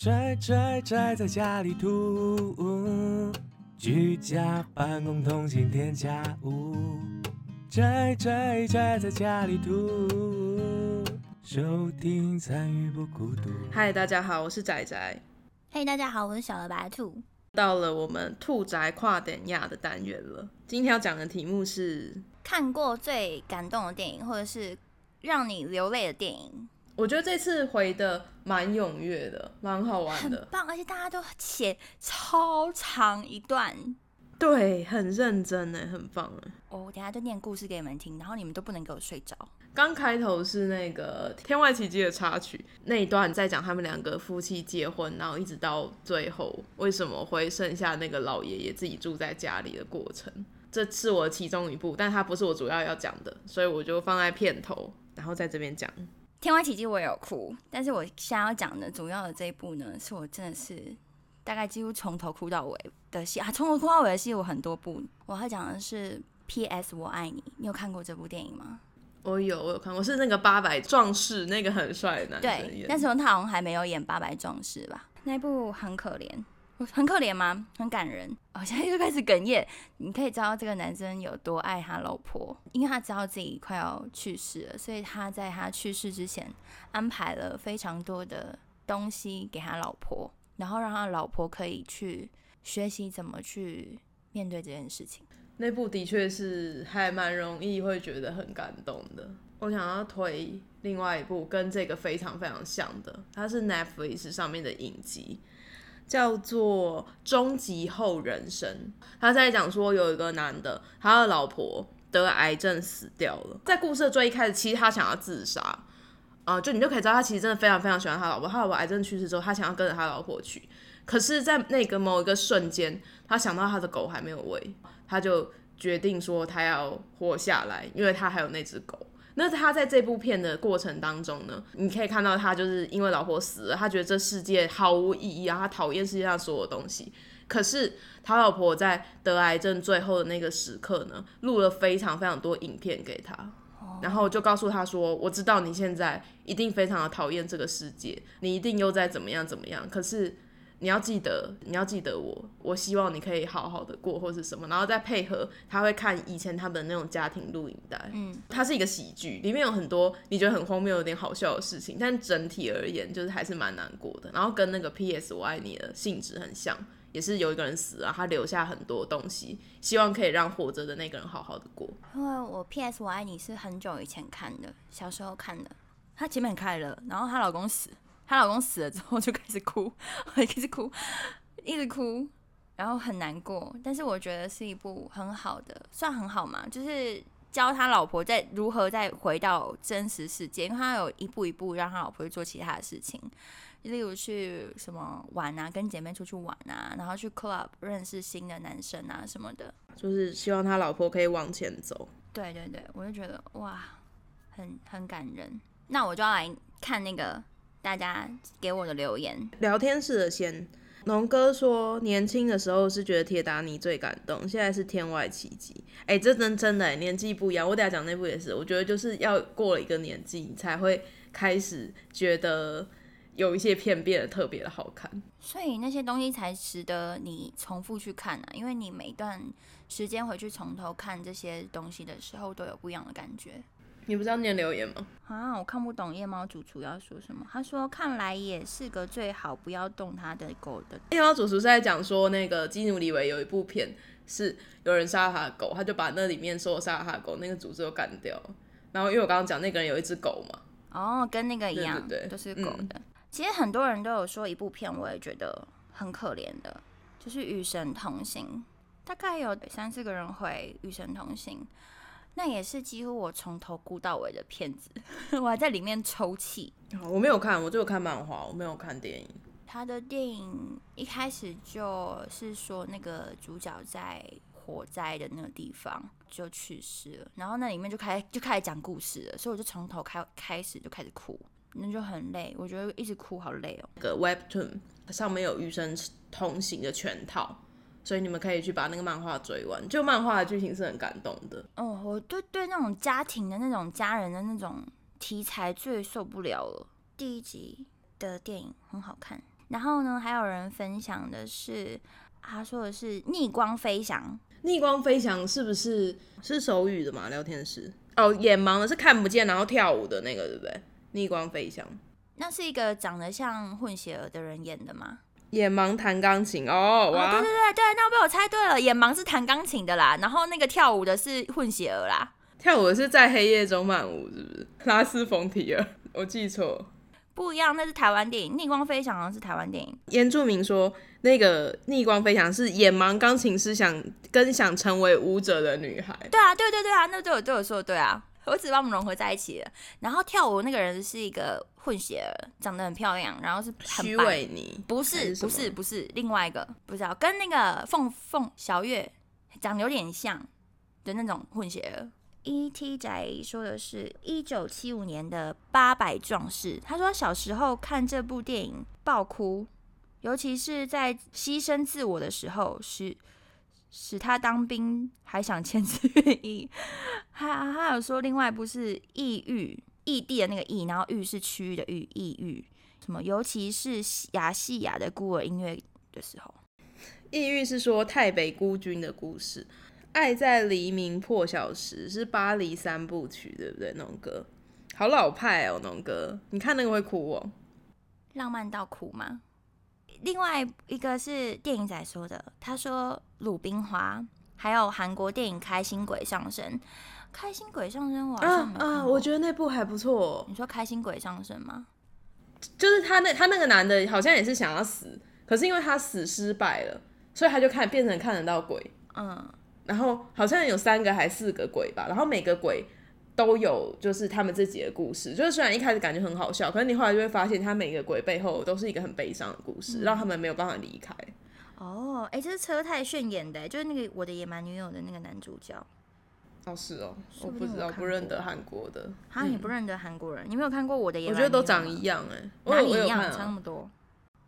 宅宅宅在家里吐，居家办公通勤添加物。宅宅宅在家里吐，收听参与不孤独。嗨，大家好，我是仔仔。嘿大家好，我是小的白兔。到了我们兔宅跨点亚的单元了。今天要讲的题目是，看过最感动的电影，或者是让你流泪的电影，我觉得这次回的蛮踊跃的，蛮好玩的。很棒，而且大家都写超长一段。对，很认真呢，很棒哎。哦我等下就念故事给你们听，然后你们都不能给我睡着。刚开头是那个《天外奇迹》的插曲那一段，在讲他们两个夫妻结婚，然后一直到最后为什么会剩下那个老爷爷自己住在家里的过程。这是我其中一部，但它不是我主要要讲的，所以我就放在片头，然后在这边讲。天外奇迹我也有哭，但是我现在要讲的主要的这一部呢，是我真的是大概几乎从头哭到尾的戏啊，从头哭到尾的戏有很多部。我要讲的是《P.S. 我爱你》，你有看过这部电影吗？我有，我有看过，是那个八百壮士，那个很帅的男生对，演那时候他好像还没有演《八百壮士》吧？那部很可怜，很可怜吗？很感人。哦，现在又开始哽咽。你可以知道这个男生有多爱他老婆，因为他知道自己快要去世了，所以他在他去世之前安排了非常多的东西给他老婆，然后让他老婆可以去学习怎么去面对这件事情。那部的确是还蛮容易会觉得很感动的。我想要推另外一部跟这个非常非常像的，它是 Netflix 上面的影集，叫做《终极后人生》。他在讲说有一个男的，他的老婆得癌症死掉了，在故事的最一开始，其实他想要自杀。啊、就你就可以知道，他其实真的非常非常喜欢他老婆。他老婆癌症去世之后，他想要跟着他老婆去，可是，在那个某一个瞬间，他想到他的狗还没有喂，他就决定说他要活下来，因为他还有那只狗。那他在这部片的过程当中呢，你可以看到他就是因为老婆死了，他觉得这世界毫无意义啊，他讨厌世界上所有东西。可是他老婆在得癌症最后的那个时刻呢，录了非常非常多影片给他，然后就告诉他说：“我知道你现在一定非常的讨厌这个世界，你一定又在怎么样怎么样。可是你要记得，你要记得我，我希望你可以好好的过，或是什么。然后再配合他会看以前他们的那种家庭录影带，嗯，它是一个喜剧，里面有很多你觉得很荒谬、有点好笑的事情，但整体而言就是还是蛮难过的。然后跟那个 P.S. 我爱你的性质很像，也是有一个人死了，他留下很多东西，希望可以让活着的那个人好好的过。因为我 P.S. 我爱你是很久以前看的，小时候看的。她前面开了，然后她老公死，她老公死了之后就开始哭，开始哭，一直哭，然后很难过。但是我觉得是一部很好的，算很好嘛，就是教他老婆在如何再回到真实世界，因为他有一步一步让他老婆去做其他的事情，例如去什么玩啊，跟姐妹出去玩啊，然后去 club 认识新的男生啊什么的。就是希望他老婆可以往前走。对对对，我就觉得哇，很很感人。那我就要来看那个大家给我的留言。聊天室的先，龙哥说年轻的时候是觉得铁达尼最感动，现在是天外奇迹。哎、这真真的、欸，年纪不一样。我等下讲那部也是，我觉得就是要过了一个年纪，你才会开始觉得有一些片变得特别的好看。所以那些东西才值得你重复去看啊，因为你每段时间回去从头看这些东西的时候，都有不一样的感觉。你不是要念留言吗？啊，我看不懂夜猫主厨要说什么。他说：“看来也是个最好不要动他的狗的。夜猫主厨是在讲说，那个基努里维有一部片是有人杀了他的狗，他就把那里面所有杀了他的狗那个组织都干掉。然后因为我刚刚讲那个人有一只狗嘛，”哦，跟那个一样，对对对都是狗嗯的。其实很多人都有说一部片，我也觉得很可怜的，就是《与神同行》，大概有三四个人回《与神同行》，那也是几乎我从头哭到尾的片子，我还在里面抽泣。我没有看，我只有看漫画，我没有看电影。他的电影一开始就是说那个主角在火灾的那个地方就去世了，然后那里面就开就开始讲故事了，所以我就从头开开始就开始哭，那就很累，我觉得一直哭好累哦。那个 Webtoon 上面有《与生同行》的全套，所以你们可以去把那个漫画追完。就漫画的剧情是很感动的，哦，我对对那种家庭的那种家人的那种题材最受不了了。第一集的电影很好看，然后呢，还有人分享的是，他说的是逆光飞翔，逆光飞翔是不是是手语的嘛？聊天室哦，眼盲的是看不见，然后跳舞的那个，对不对？逆光飞翔，那是一个长得像混血儿的人演的吗？眼盲弹钢琴哦，对对对对，那我被我猜对了，眼盲是弹钢琴的啦，然后那个跳舞的是混血儿啦。跳舞的是在黑夜中漫舞，是不是？拉斯冯提尔，我记错。不一样，那是台湾电影，《逆光飞翔》好像是台湾电影。原住民说，那个逆光飞翔是眼盲钢琴师想跟想成为舞者的女孩。对啊，对对对啊，那对我对我说的对啊，我只把我们融合在一起了。然后跳舞那个人是一个混血儿，长得很漂亮，然后是很徐白你不还什么是不是不是另外一个不知道，跟那个凤凤小月长得有点像的那种混血儿。E.T. 宅说的是一九七五年的《八百壮士》，他说小时候看这部电影爆哭，尤其是在牺牲自我的时候，使使他当兵还想签字愿意。还还有说另外一部是《异域》，异地的那个异，然后域是区域的域，异域。什么？尤其是亚细亚的孤儿音乐的时候，异域是说太北孤军的故事，《爱在黎明破晓时》是巴黎三部曲，对不对？那种歌好老派哦，那种歌，你看那个会哭哦。浪漫到哭吗？另外一个是电影仔说的，他说《鲁冰花》，还有韩国电影《开心鬼上身》。开心鬼上身我好像啊啊，我觉得那部还不错、哦，你说开心鬼上身吗？就是他那他那个男的好像也是想要死，可是因为他死失败了，所以他就看变成看得到鬼，嗯，然后好像有三个还四个鬼吧，然后每个鬼都有就是他们自己的故事，就是虽然一开始感觉很好笑，可是你后来就会发现，他每一个鬼背后都是一个很悲伤的故事，让他们没有办法离开。哦，哎、这是车太炫演的，就是那个《我的野蛮女友》的那个男主角。哦，是哦，我不知道，不认得韩国的，哈，你不认得韩国人？你没有看过《我的野蛮女友》我觉得都长一样哎、我哪里一样？差那么多。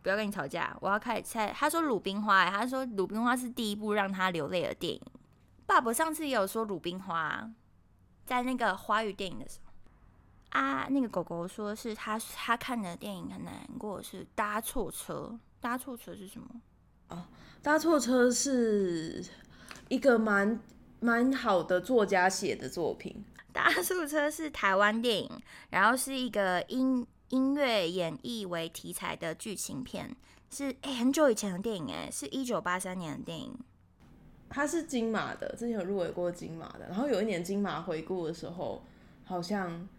不要跟你吵架，我要开始猜。他说《鲁冰花》，哎，他说《鲁冰花》是第一部让他流泪的电影。爸爸上次也有说《鲁冰花》啊，在那个华语电影的时候啊，那个狗狗说是他他看的电影很难过，是搭错车。搭错车是什么？哦搭错车是一个蛮蛮好的作家写的作品，搭错车是台湾电影，然后是一个音音乐演绎为题材的剧情片，是哎、很久以前的电影哎，是一九八三年的电影。它是金马的，之前有入围过金马的，然后有一年金马回顾的时候，好像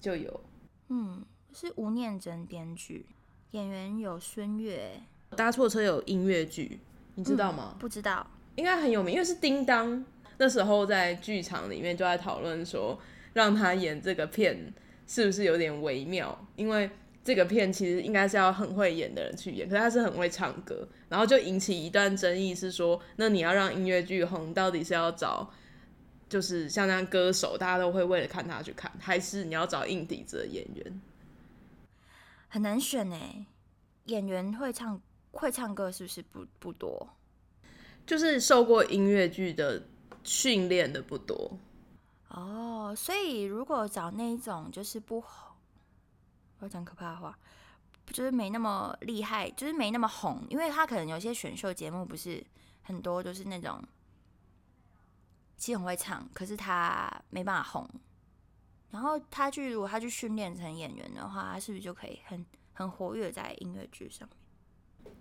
就有嗯，是吴念真编剧，演员有孙悦，搭错车有音乐剧，你知道吗？不知道应该很有名，因为是叮当。那时候在剧场里面就在讨论说，让他演这个片是不是有点微妙？因为这个片其实应该是要很会演的人去演，可是他是很会唱歌，然后就引起一段争议，是说，那你要让音乐剧红，到底是要找就是像那样歌手，大家都会为了看他去看，还是你要找硬底子的演员？很难选哎。演员会唱会唱歌是不是不不多？就是受过音乐剧的训练的不多，哦，所以如果找那一种就是不红，我要讲可怕的话，就是没那么厉害，就是没那么红，因为他可能有些选秀节目不是很多就是那种其实很会唱，可是他没办法红。然后他去如果他去训练成演员的话，他是不是就可以很很活跃在音乐剧上面？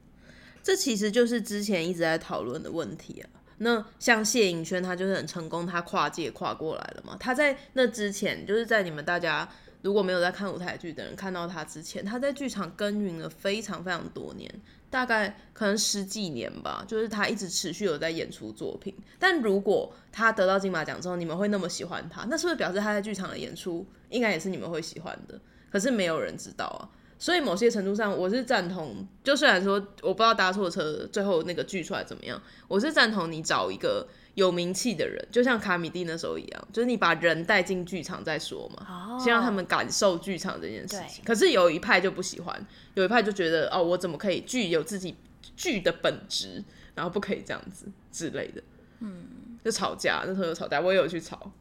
这其实就是之前一直在讨论的问题啊。那像谢颖轩，他就是很成功，他跨界跨过来了嘛。他在那之前，就是在你们大家如果没有在看舞台剧的人看到他之前，他在剧场耕耘了非常非常多年，大概可能十几年吧。就是他一直持续有在演出作品。但如果他得到金马奖之后，你们会那么喜欢他，那是不是表示他在剧场的演出应该也是你们会喜欢的？可是没有人知道啊。所以某些程度上，我是赞同。就虽然说我不知道搭错车最后那个剧出来怎么样，我是赞同你找一个有名气的人，就像卡米蒂那时候一样，就是你把人带进剧场再说嘛，哦先让他们感受剧场这件事情。可是有一派就不喜欢，有一派就觉得哦，我怎么可以剧有自己剧的本质，然后不可以这样子之类的。嗯就吵架，那时候有吵架，我也有去吵，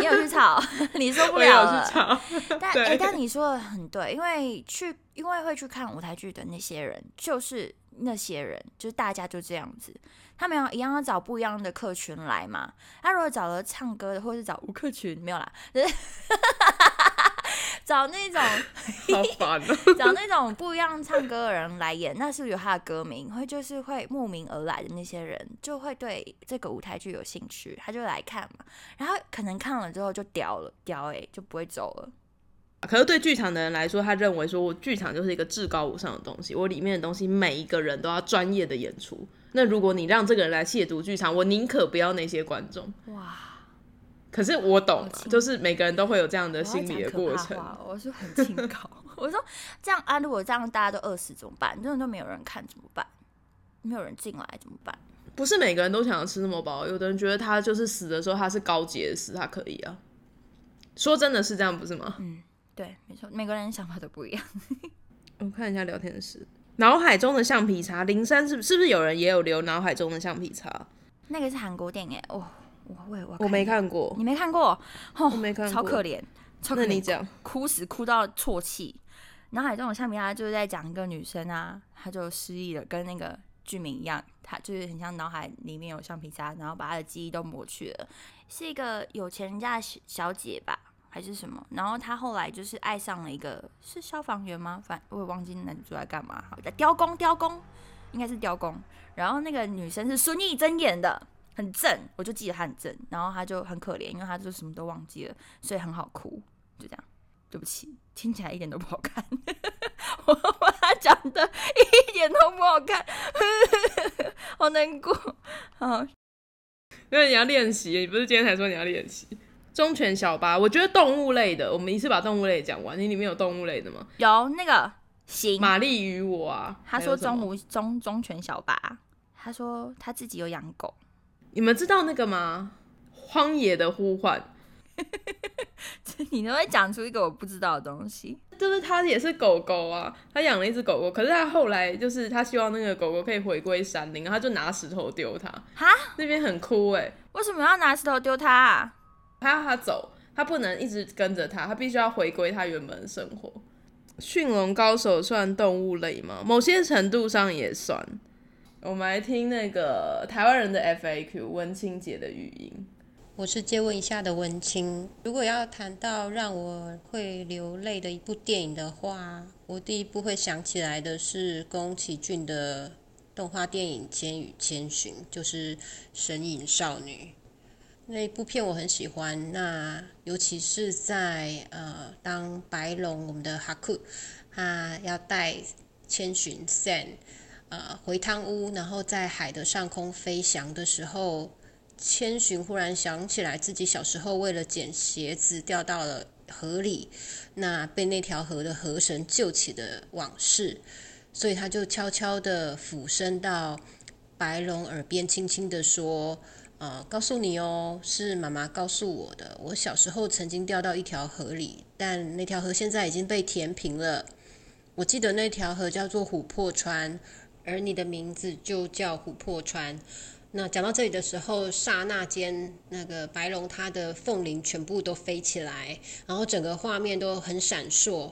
你有去吵，你受不我有了了。去吵。但对哎、但你说的很对，因为去因为会去看舞台剧的那些人，就是那些人，就是大家就这样子，他们要一样要找不一样的客群来嘛。他如果找了唱歌的，或是找吴客群，没有啦，就 是找那种 好烦哦、找那种不一样唱歌的人来演，那是不是有他的歌名？会就是会慕名而来的那些人，就会对这个舞台剧有兴趣，他就来看嘛。然后可能看了之后就屌了，屌哎、就不会走了。可是对剧场的人来说，他认为说我剧场就是一个至高无上的东西，我里面的东西每一个人都要专业的演出。那如果你让这个人来亵渎剧场，我宁可不要那些观众。哇，可是我懂啊就是每个人都会有这样的心理的过程。怕话，我说很清高。我说这样啊，如果这样大家都饿死怎么办？真的都没有人看怎么办？没有人进来怎么办？不是每个人都想要吃那么饱，有的人觉得他就是死的时候他是高洁的死，他可以啊。说真的是这样，不是吗？嗯对，没错，每个人想法都不一样。我看一下聊天室，脑海中的橡皮擦，灵山是不是不是有人也有留脑海中的橡皮擦？那个是韩国电影，哦，我我也我我没，看过，你没看过？哦，我没看过。超可怜，超可怜，那你讲，哭死，哭到啜泣。脑海中的橡皮擦就是在讲一个女生啊，她就失忆了，跟那个剧名一样，她就是很像脑海里面有橡皮擦，然后把她的记忆都抹去了，是一个有钱人家的小小姐吧，还是什么？然后她后来就是爱上了一个是消防员吗？反我也忘记男主在干嘛，好，雕工，雕工，应该是雕工。然后那个女生是孙艺珍演的，很正，我就记得她很正。然后她就很可怜，因为她就什么都忘记了，所以很好哭，就这样。对不起，听起来一点都不好看。我 把它讲的一点都不好看，好难过。好，因为你要练习，你不是今天才说你要练习？忠犬小八，我觉得动物类的，我们一次把动物类讲完。你里面有动物类的吗？有那个行，玛丽与我啊，他说中无中忠犬小八，他说他自己有养狗，你们知道那个吗？荒野的呼唤，你都会讲出一个我不知道的东西。就是他也是狗狗啊，他养了一只狗狗，可是他后来就是他希望那个狗狗可以回归山林，然后他就拿石头丢它，哈，那边很酷哎、为什么要拿石头丢它、啊？他要他走，他不能一直跟着他，他必须要回归他原本的生活。驯龙高手算动物类吗？某些程度上也算。我们来听那个台湾人的 FAQ 文清姐的语音。我是借问一下的文青。如果要谈到让我会流泪的一部电影的话，我第一部会想起来的是宫崎骏的动画电影《千与千寻》，就是《神隐少女》那一部片，我很喜欢。那尤其是在呃，当白龙我们的哈库他要带千寻 Sen 呃回汤屋，然后在海的上空飞翔的时候。千寻忽然想起来，自己小时候为了捡鞋子掉到了河里，那被那条河的河神救起的往事，所以他就悄悄地俯身到白龙耳边，轻轻地说：“呃，告诉你哦，是妈妈告诉我的。我小时候曾经掉到一条河里，但那条河现在已经被填平了。我记得那条河叫做琥珀川，而你的名字就叫琥珀川。”那讲到这里的时候，刹那间，那个白龙它的凤鳞全部都飞起来，然后整个画面都很闪烁，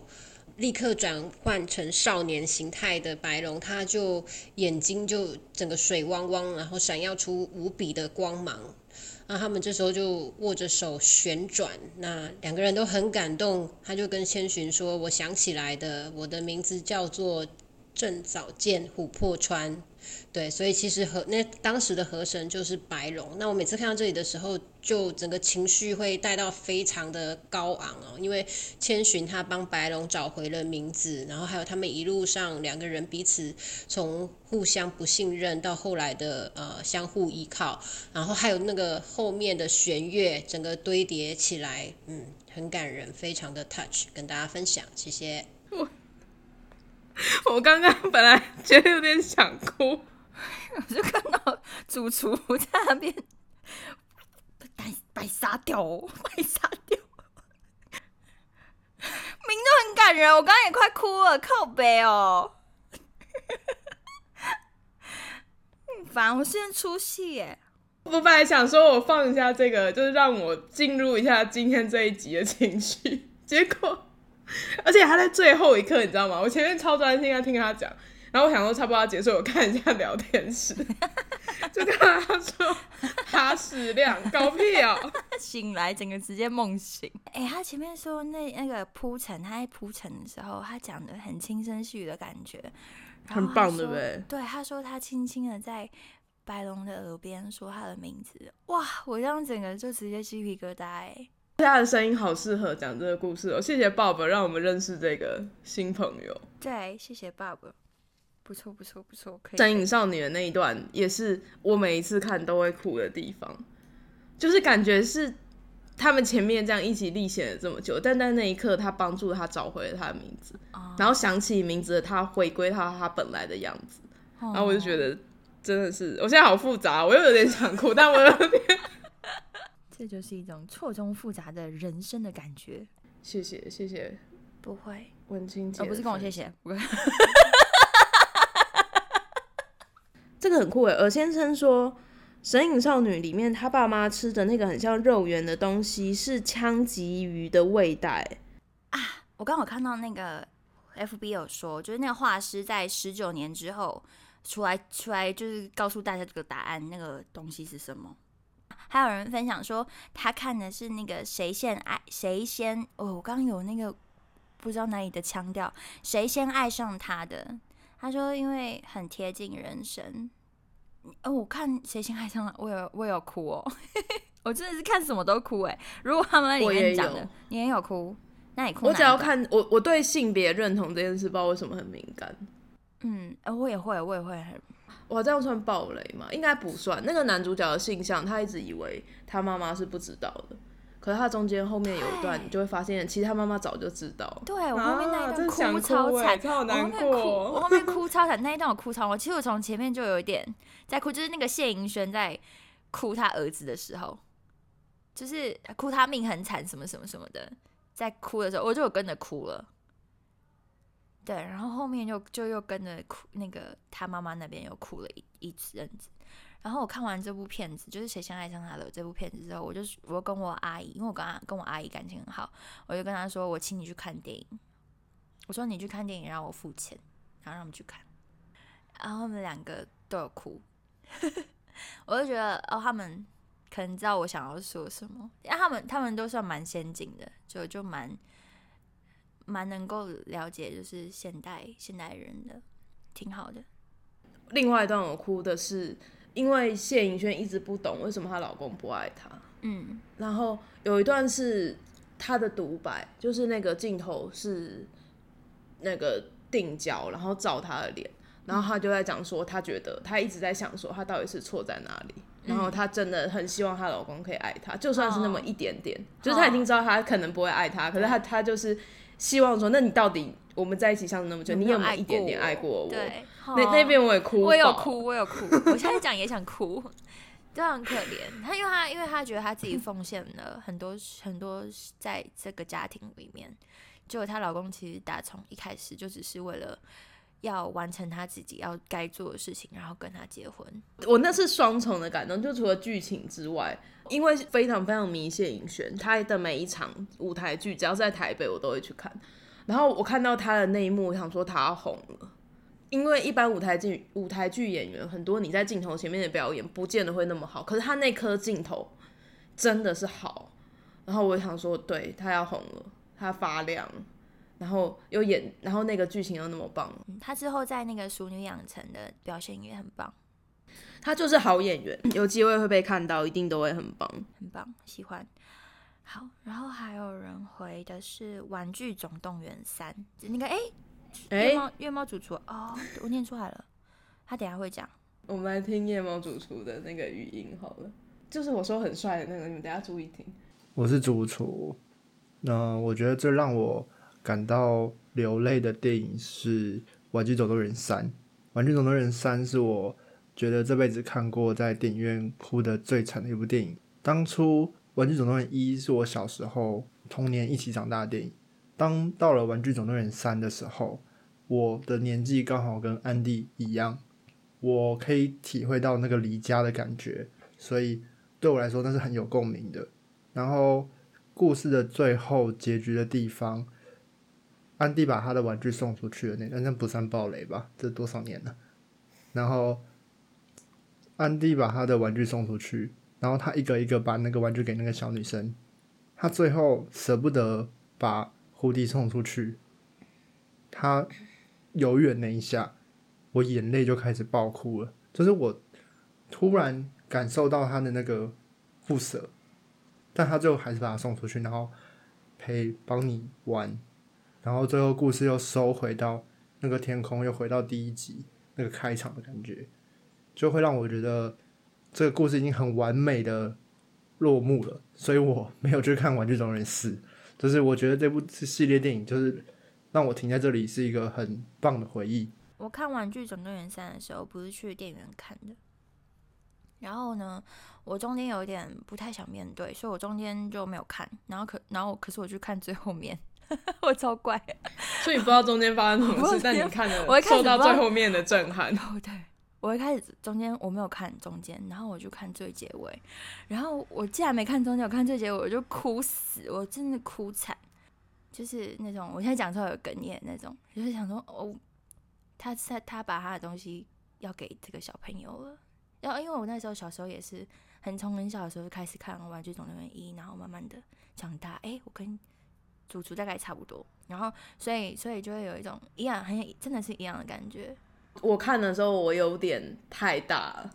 立刻转换成少年形态的白龙，他就眼睛就整个水汪汪，然后闪耀出无比的光芒。那他们这时候就握着手旋转，那两个人都很感动。他就跟千寻说：“我想起来的，我的名字叫做郑早见琥珀川。”对，所以其实和那当时的河神就是白龙。那我每次看到这里的时候，就整个情绪会带到非常的高昂哦，因为千寻他帮白龙找回了名字，然后还有他们一路上两个人彼此从互相不信任到后来的呃相互依靠，然后还有那个后面的弦乐整个堆叠起来，嗯，很感人，非常的 touch，跟大家分享，谢谢。我刚刚本来觉得有点想哭，我就看到主厨在那边白白杀掉哦，白杀掉，名就很感人，我刚刚也快哭了，靠背哦。很烦，我现在出戏耶。我我本来想说我放一下这个，就是让我进入一下今天这一集的情绪，结果，而且他在最后一刻，你知道吗？我前面超专心在听他讲，然后我想说差不多要结束，我看一下聊天室，就看他说哈矢量搞屁哦、醒来整个直接梦醒。哎、他前面说那那个铺陈，他在铺陈的时候，他讲的很轻声细语的感觉，很棒对不对对，他说他轻轻的在白龙的耳边说他的名字，哇，我这样整个就直接鸡皮疙瘩哎。他的声音好适合讲这个故事哦，谢谢 Bob 让我们认识这个新朋友。对，谢谢 Bob，，不错不错不错，可以。神隐少女的那一段也是我每一次看都会哭的地方，就是感觉是他们前面这样一起历险了这么久，但在那一刻他帮助他找回了他的名字，哦。然后想起名字的他回归到他本来的样子，然后我就觉得真的是，我现在好复杂，我又有点想哭，但我有点这就是一种错综复杂的人生的感觉。谢谢谢谢不会，文清姐、哦，不是跟我谢，谢，不 这个很酷诶。尔先生说，《神隐少女》里面他爸妈吃的那个很像肉圆的东西是枪鲫鱼的味道啊。我刚好看到那个 FB 有说，就是那个画师在十九年之后出来出来，就是告诉大家这个答案，那个东西是什么。还有人分享说，他看的是那个谁先爱谁先哦，我刚刚有那个不知道哪里的腔调，谁先爱上他的？他说因为很贴近人生。哦，我看谁先爱上了，我有我有哭哦，我真的是看什么都哭哎。如果他们里面讲的，你也有哭，那你哭我只要看我我对性别认同这件事，不知道为什么很敏感。嗯，呃我也会，我也会很，哇，这样算暴雷吗？应该不算。那个男主角的性向，他一直以为他妈妈是不知道的，可是他中间后面有一段，你就会发现，其实他妈妈早就知道。对我后面那一段哭超惨，超难我后面哭，我。后面哭超惨，那一段我哭超，我其实我从前面就有一点在哭，就是那个谢盈萱在哭他儿子的时候，就是哭他命很惨什么什么什么的，在哭的时候我就有跟着哭了。对，然后后面就就又跟着哭，那个他妈妈那边又哭了一一阵子。然后我看完这部片子，就是《谁先爱上他的》这部片子之后，我就我跟我阿姨，因为我跟她跟我阿姨感情很好，我就跟她说，我请你去看电影。我说你去看电影，让我付钱，然后让他们去看。然后他们两个都有哭，我就觉得哦，他们可能知道我想要说什么，因为他们他们都算蛮先进的，就就蛮蛮能够了解就是现代现代人的，挺好的。另外一段我哭的是，因为谢颖轩一直不懂为什么她老公不爱她，嗯然后有一段是她的独白，就是那个镜头是那个定焦，然后照她的脸，然后她就在讲说，她觉得她一直在想说，她到底是错在哪里。然后她真的很希望她老公可以爱她，就算是那么一点点，就是她已经知道她可能不会爱她，可是她她就是希望说，那你到底我们在一起相处那么久，你有没有一点点爱过我？对，那那边我也哭，我有，哭，我有哭，我现在讲也想哭，就很可怜。她因为她因为她觉得她自己奉献了很多很多在这个家庭里面，结果她老公其实打从一开始就只是为了要完成他自己要该做的事情，然后跟他结婚。我那是双重的感动，就除了剧情之外，因为非常非常迷谢颖轩，她的每一场舞台剧，只要在台北，我都会去看。然后我看到她的那一幕，我想说她要红了，因为一般舞台剧舞台剧演员很多，你在镜头前面的表演不见得会那么好，可是她那颗镜头真的是好。然后我想说，对她要红了，她发亮，然后又演，然后那个剧情又那么棒，嗯他之后在那个《熟女养成》的表现也很棒，她就是好演员，有机会会被看到，一定都会很棒。很棒，喜欢。好，然后还有人回的是《玩具总动员三》，那个哎，哎、月猫月猫主厨哦，我念出来了，他等下会讲。我们来听夜猫主厨的那个语音好了，就是我说很帅的那个，你们等下注意听。我是主厨。那我觉得最让我感到流泪的电影是《玩具总动员三》。《玩具总动员三》是我觉得这辈子看过在电影院哭的最惨的一部电影。当初《玩具总动员一》是我小时候童年一起长大的电影，当到了《玩具总动员三》的时候，我的年纪刚好跟安迪一样，我可以体会到那个离家的感觉。所以对我来说那是很有共鸣的。然后故事的最后结局的地方，安迪把他的玩具送出去了，那那不算暴雷吧？这多少年了？然后安迪把他的玩具送出去，然后他一个一个把那个玩具给那个小女生，他最后舍不得把胡迪送出去，他犹豫了那一下，我眼泪就开始爆哭了，就是我突然感受到他的那个不舍，但他最后还是把他送出去，然后陪帮你玩，然后最后故事又收回到那个天空，又回到第一集那个开场的感觉，就会让我觉得这个故事已经很完美的落幕了，所以我没有去看《玩具总动员四》，就是我觉得这部系列电影就是让我停在这里是一个很棒的回忆。我看《玩具总动员三》的时候，不是去电影院看的。然后呢，我中间有一点不太想面对，所以我中间就没有看。然后可，然后可是我去看最后面，我超怪。所以你不知道中间发生什么事，但你看了，我一开始受到最后面的震撼。哦，对，我一开始中间我没有看中间，然后我就看最结尾，然后我竟然没看中间，我看最结尾我就哭死，我真的哭惨，就是那种我现在讲出来有哽咽那种，就是想说哦，他他他把他的东西要给这个小朋友了，然后因为我那时候小时候也是很从很小的时候就开始看《玩具总动员一》，然后慢慢的长大，哎，我跟主厨大概差不多，然后所以所以就会有一种一样很真的是一样的感觉。我看的时候，我有点太大了，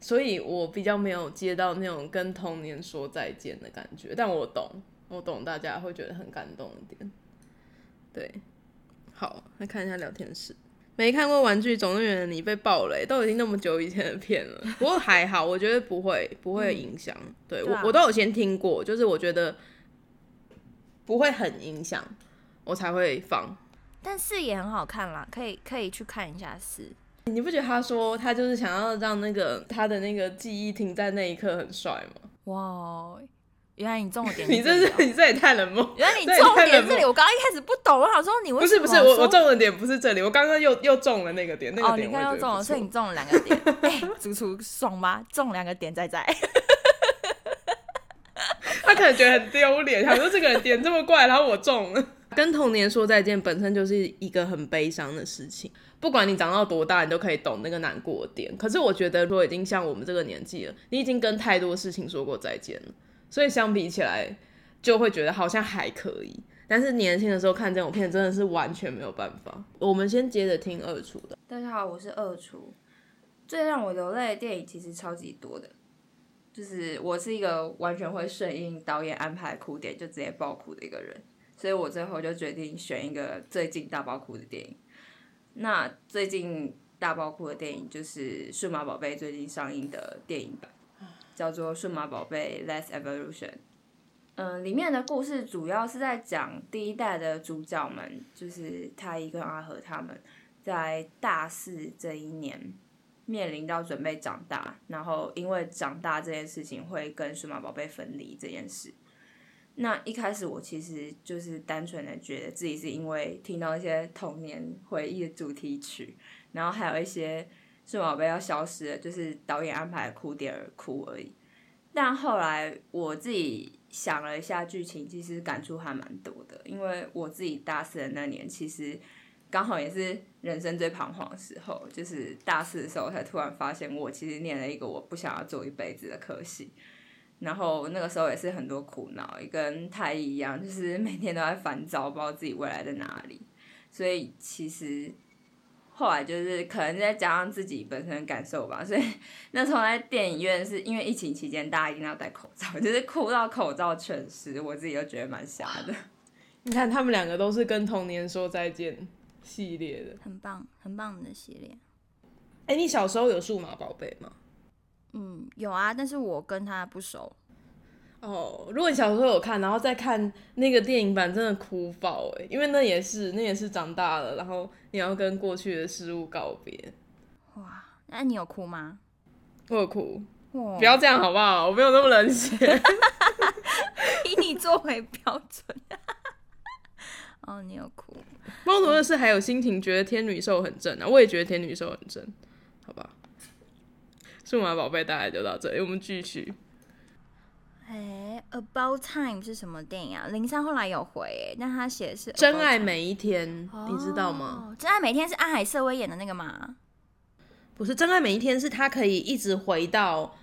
所以我比较没有接到那种跟童年说再见的感觉。但我懂，我懂大家会觉得很感动一点。对，好，来看一下聊天室。没看过《玩具总动员》的你被爆雷，都已经那么久以前的片了。不过还好，我觉得不会不会影响。对对啊我我都有先听过，就是我觉得不会很影响，我才会放。但四也很好看啦，可以可以去看一下四。你不觉得他说他就是想要让那个他的那个记忆停在那一刻很帅吗？哇，原来你中了点你这是你这也太冷漠。原来你中点这里，我刚刚一开始不懂，我想说你为不是不是，什么说我我中的点不是这里，我刚刚又又中了那个点，那哦，个点哦你刚刚中了，所以你中了两个点。哎、主厨爽吗？中两个点在在。他可能觉得很丢脸，想说这个人点这么怪，然后我中了。跟童年说再见本身就是一个很悲伤的事情，不管你长到多大，你都可以懂那个难过点。可是我觉得，如果已经像我们这个年纪了，你已经跟太多事情说过再见了，所以相比起来，就会觉得好像还可以。但是年轻的时候看这种片，真的是完全没有办法。我们先接着听二厨的，大家好，我是二厨。最让我流泪的电影其实超级多的，就是我是一个完全会顺应导演安排哭点就直接爆哭的一个人，所以我最后就决定选一个最近大爆哭的电影。那最近大爆哭的电影就是《数码宝贝》最近上映的电影版，叫做《数码宝贝 Last Evolution》。嗯，里面的故事主要是在讲第一代的主角们，就是太一跟阿和他们，在大四这一年面临到准备长大，然后因为长大这件事情会跟数码宝贝分离这件事。那一开始我其实就是单纯的觉得自己是因为听到一些童年回忆的主题曲，然后还有一些数码宝贝要消失了，就是导演安排哭点而哭而已。但后来我自己想了一下剧情，其实感触还蛮多的，因为我自己大四的那年，其实刚好也是人生最彷徨的时候，就是大四的时候才突然发现，我其实念了一个我不想要做一辈子的科系，然后那个时候也是很多苦恼，也跟太一一样，就是每天都在烦躁，不知道自己未来在哪里，所以其实。后来就是可能再加上自己本身的感受吧，所以那时候在电影院是因为疫情期间大家一定要戴口罩，就是哭到口罩全湿，我自己就觉得蛮瞎的。你看他们两个都是跟童年说再见系列的。很棒，很棒的系列。哎、你小时候有数码宝贝吗？嗯，有啊，但是我跟他不熟。哦，如果你小时候有看，然后再看那个电影版，真的哭爆哎！因为那也是，那也是长大了，然后你要跟过去的事物告别。哇，那你有哭吗？我有哭，哇不要这样好不好？我没有那么冷血。以你作为标准。哦，你有哭。猫头的是还有心情觉得天女兽很正啊，我也觉得天女兽很正，好吧？数码宝贝大概就到这里，我们继续。哎，About Time 是什么电影啊？林珊后来有回、欸，但他写的是真爱每一天，你知道吗？哦？真爱每一天是安海瑟薇演的那个吗？不是，真爱每一天是他可以一直回到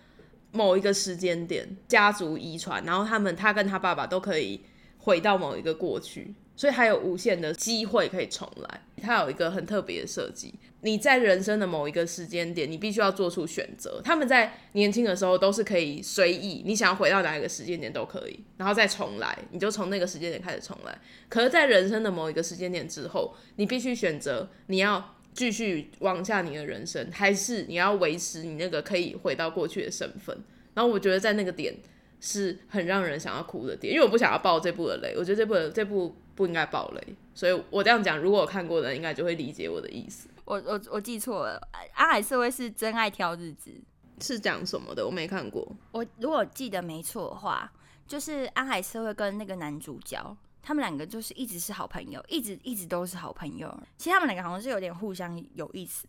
某一个时间点，家族遗传，然后他们他跟他爸爸都可以回到某一个过去，所以还有无限的机会可以重来。它有一个很特别的设计，你在人生的某一个时间点，你必须要做出选择。他们在年轻的时候都是可以随意，你想要回到哪一个时间点都可以，然后再重来，你就从那个时间点开始重来。可是，在人生的某一个时间点之后，你必须选择你要继续往下你的人生，还是你要维持你那个可以回到过去的身份。然后我觉得在那个点是很让人想要哭的点，因为我不想要爆这部的雷，我觉得这部这部不应该暴雷，所以我这样讲，如果有看过的人应该就会理解我的意思。我我我记错了，安海社会是真爱挑日子。是讲什么的？我没看过。我如果记得没错的话，就是安海社会跟那个男主角，他们两个就是一直是好朋友，一直一直都是好朋友。其实他们两个好像是有点互相有意思，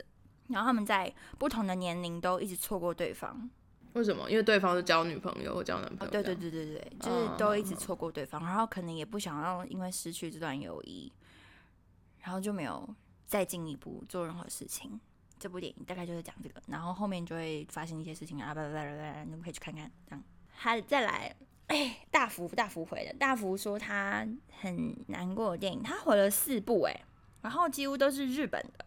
然后他们在不同的年龄都一直错过对方。为什么？因为对方是交女朋友或交男朋哦，友。对对。对对对，就是都一直错过对方，然后可能也不想要因为失去这段友谊，然后就没有再进一步做任何事情。这部电影大概就是讲这个，然后后面就会发生一些事情啊，叭叭叭叭叭，你们可以去看看。这样，还再来，哎，大福大福回的，大福说他很难过的电影，他回了四部，哎，然后几乎都是日本的。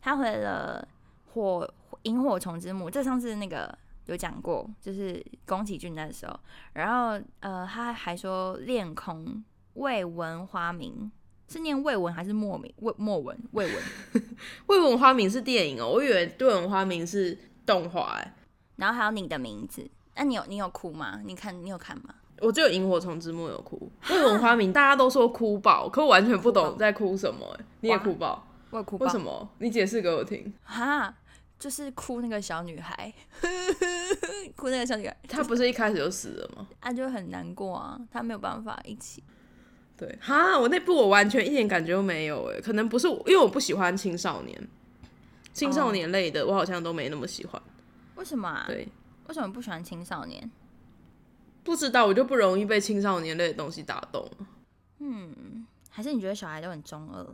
他回了火萤火虫之墓，这上次那个有讲过，就是宫崎骏那时候。然后呃，他还说恋空未闻花名，是念未闻还是莫名？未莫闻未闻。未闻花名是电影哦，我以为未闻花名是动画哎。然后还有你的名字，那你有你有哭吗？你看你有看吗？我只有萤火虫之墓有哭，未闻花名大家都说哭爆，可我完全不懂在哭什么哎。你也哭爆？我有哭爆为什么？你解释给我听。哈，就是哭那个小女孩，哭那个小女孩，她不是一开始就死了吗？啊就很难过啊，她没有办法一起。对，哈，我那部我完全一点感觉都没有哎，可能不是我，因为我不喜欢青少年，青少年类的我好像都没那么喜欢。为什么啊？对，为什么不喜欢青少年？不知道我就不容易被青少年类的东西打动，嗯，还是你觉得小孩都很中二？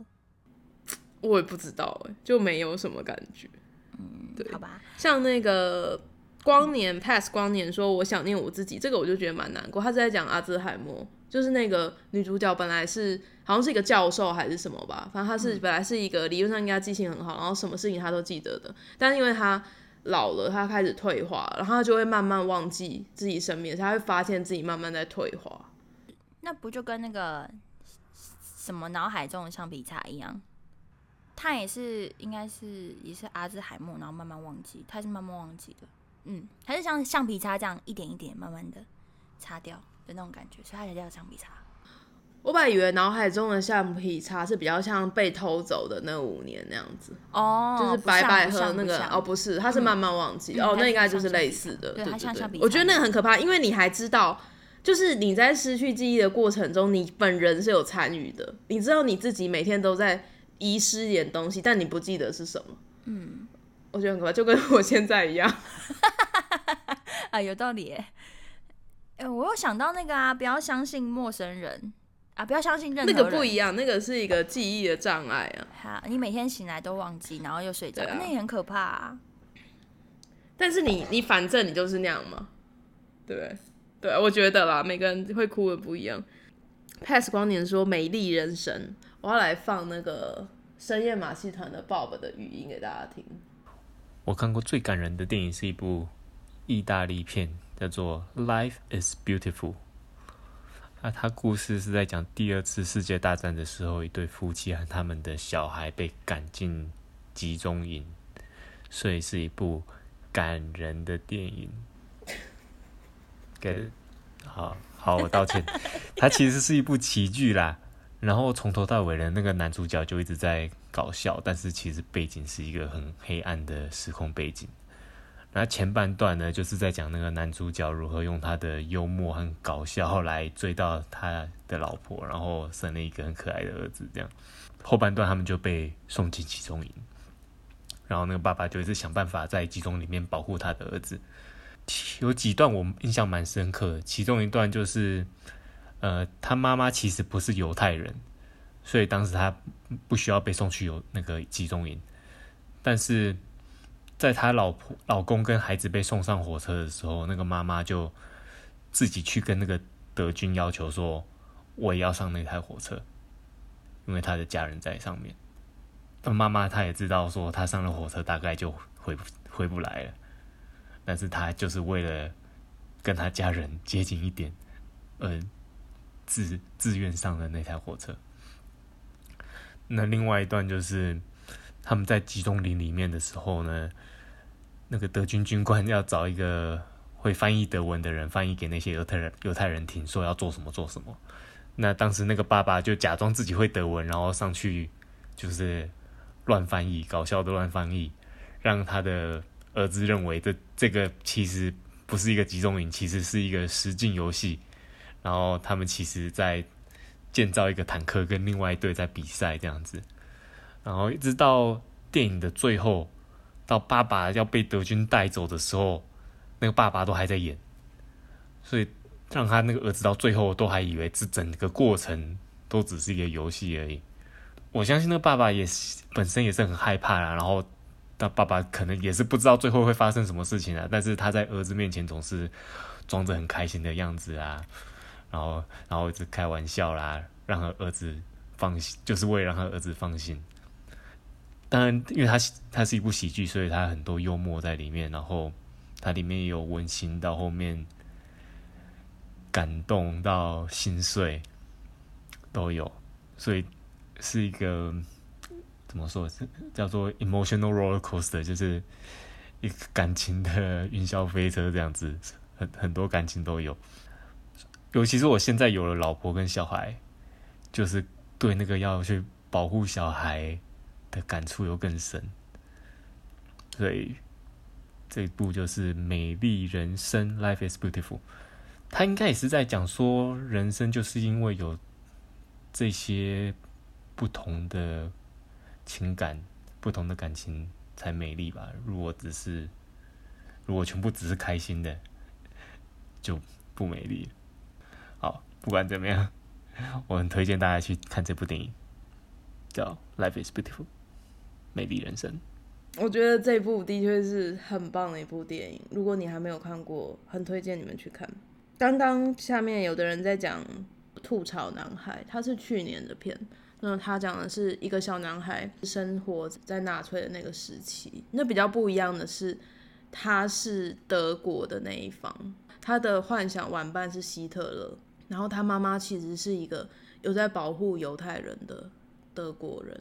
我也不知道哎，就没有什么感觉。对好吧，像那个光年 pass 光年说我想念我自己，这个我就觉得蛮难过。他是在讲阿兹海默，就是那个女主角本来是好像是一个教授还是什么吧，反正她是、本来是一个理论上应该记性很好，然后什么事情她都记得的，但是因为她老了，她开始退化，然后她就会慢慢忘记自己生命，她会发现自己慢慢在退化。那不就跟那个什么脑海中的橡皮擦一样？他也是，应该是也是阿兹海默，然后慢慢忘记，他是慢慢忘记的。嗯，还是像橡皮擦这样一点一点慢慢的擦掉的那种感觉，所以他才叫橡皮擦。我本来以为脑海中的橡皮擦是比较像被偷走的那五年那样子，哦就是白白和那个哦，不是，他是慢慢忘记、哦，那应该就是类似的，对对对它像橡皮我觉得那个很可怕，因为你还知道，就是你在失去记忆的过程中，你本人是有参与的，你知道你自己每天都在遗失一点东西，但你不记得是什么。嗯，我觉得很可怕，就跟我现在一样。啊，有道理耶。哎、我又想到那个啊，不要相信陌生人啊，不要相信任何人那人。个不一样，那个是一个记忆的障碍啊。好，你每天醒来都忘记，然后又睡着，啊那也很可怕啊。但是你你反正你就是那样嘛，对不对？对，我觉得啦，每个人会哭的不一样。Pass 光年说《美丽人生》，我要来放那个深夜马戏团的 Bob 的语音给大家听。我看过最感人的电影是一部意大利片，叫做《Life Is Beautiful》。那它故事是在讲第二次世界大战的时候，一对夫妻和他们的小孩被赶进集中营，所以是一部感人的电影。给，好好，我道歉。它其实是一部奇剧啦，然后从头到尾的那个男主角就一直在搞笑，但是其实背景是一个很黑暗的时空背景。那前半段呢，就是在讲那个男主角如何用他的幽默和搞笑来追到他的老婆，然后生了一个很可爱的儿子。这样，后半段他们就被送进集中营。然后那个爸爸就一直想办法在集中里面保护他的儿子。有几段我印象蛮深刻，其中一段就是，呃，他妈妈其实不是犹太人，所以当时他不需要被送去有那个集中营，但是在他老婆、老公跟孩子被送上火车的时候，那个妈妈就自己去跟那个德军要求说，我也要上那台火车，因为他的家人在上面。那妈妈她也知道说，她上了火车大概就回不回不来了，但是她就是为了跟她家人接近一点，而自自愿上的那台火车。那另外一段就是他们在集中营里面的时候呢，那个德军军官要找一个会翻译德文的人翻译给那些犹太人犹太人听，说要做什么做什么。那当时那个爸爸就假装自己会德文，然后上去就是乱翻译，搞笑的乱翻译，让他的儿子认为这这个其实不是一个集中营，其实是一个实境游戏。然后他们其实在建造一个坦克，跟另外一队在比赛这样子。然后一直到电影的最后，到爸爸要被德军带走的时候，那个爸爸都还在演，所以让他那个儿子到最后都还以为这整个过程都只是一个游戏而已。我相信那个爸爸也是本身也是很害怕啦，然后但爸爸可能也是不知道最后会发生什么事情啊，但是他在儿子面前总是装着很开心的样子啊，然后然后一直开玩笑啦，让他儿子放心，就是为了让他儿子放心。当然，因为它它是一部喜剧，所以它很多幽默在里面，然后它里面有温馨到后面感动到心碎都有，所以是一个怎么说叫做 emotional roller coaster，就是一个感情的云霄飞车这样子，很很多感情都有。尤其是我现在有了老婆跟小孩，就是对那个要去保护小孩的感触又更深，所以这一部就是《美丽人生》（Life is Beautiful）。他应该也是在讲说，人生就是因为有这些不同的情感、不同的感情才美丽吧。如果只是，如果全部只是开心的，就不美丽。好，不管怎么样，我很推荐大家去看这部电影，叫《Life is Beautiful》。美丽人生，我觉得这部的确是很棒的一部电影。如果你还没有看过，很推荐你们去看。刚刚下面有的人在讲吐槽男孩，他是去年的片，那他讲的是一个小男孩生活在纳粹的那个时期。那比较不一样的是，他是德国的那一方，他的幻想玩伴是希特勒，然后他妈妈其实是一个有在保护犹太人的德国人。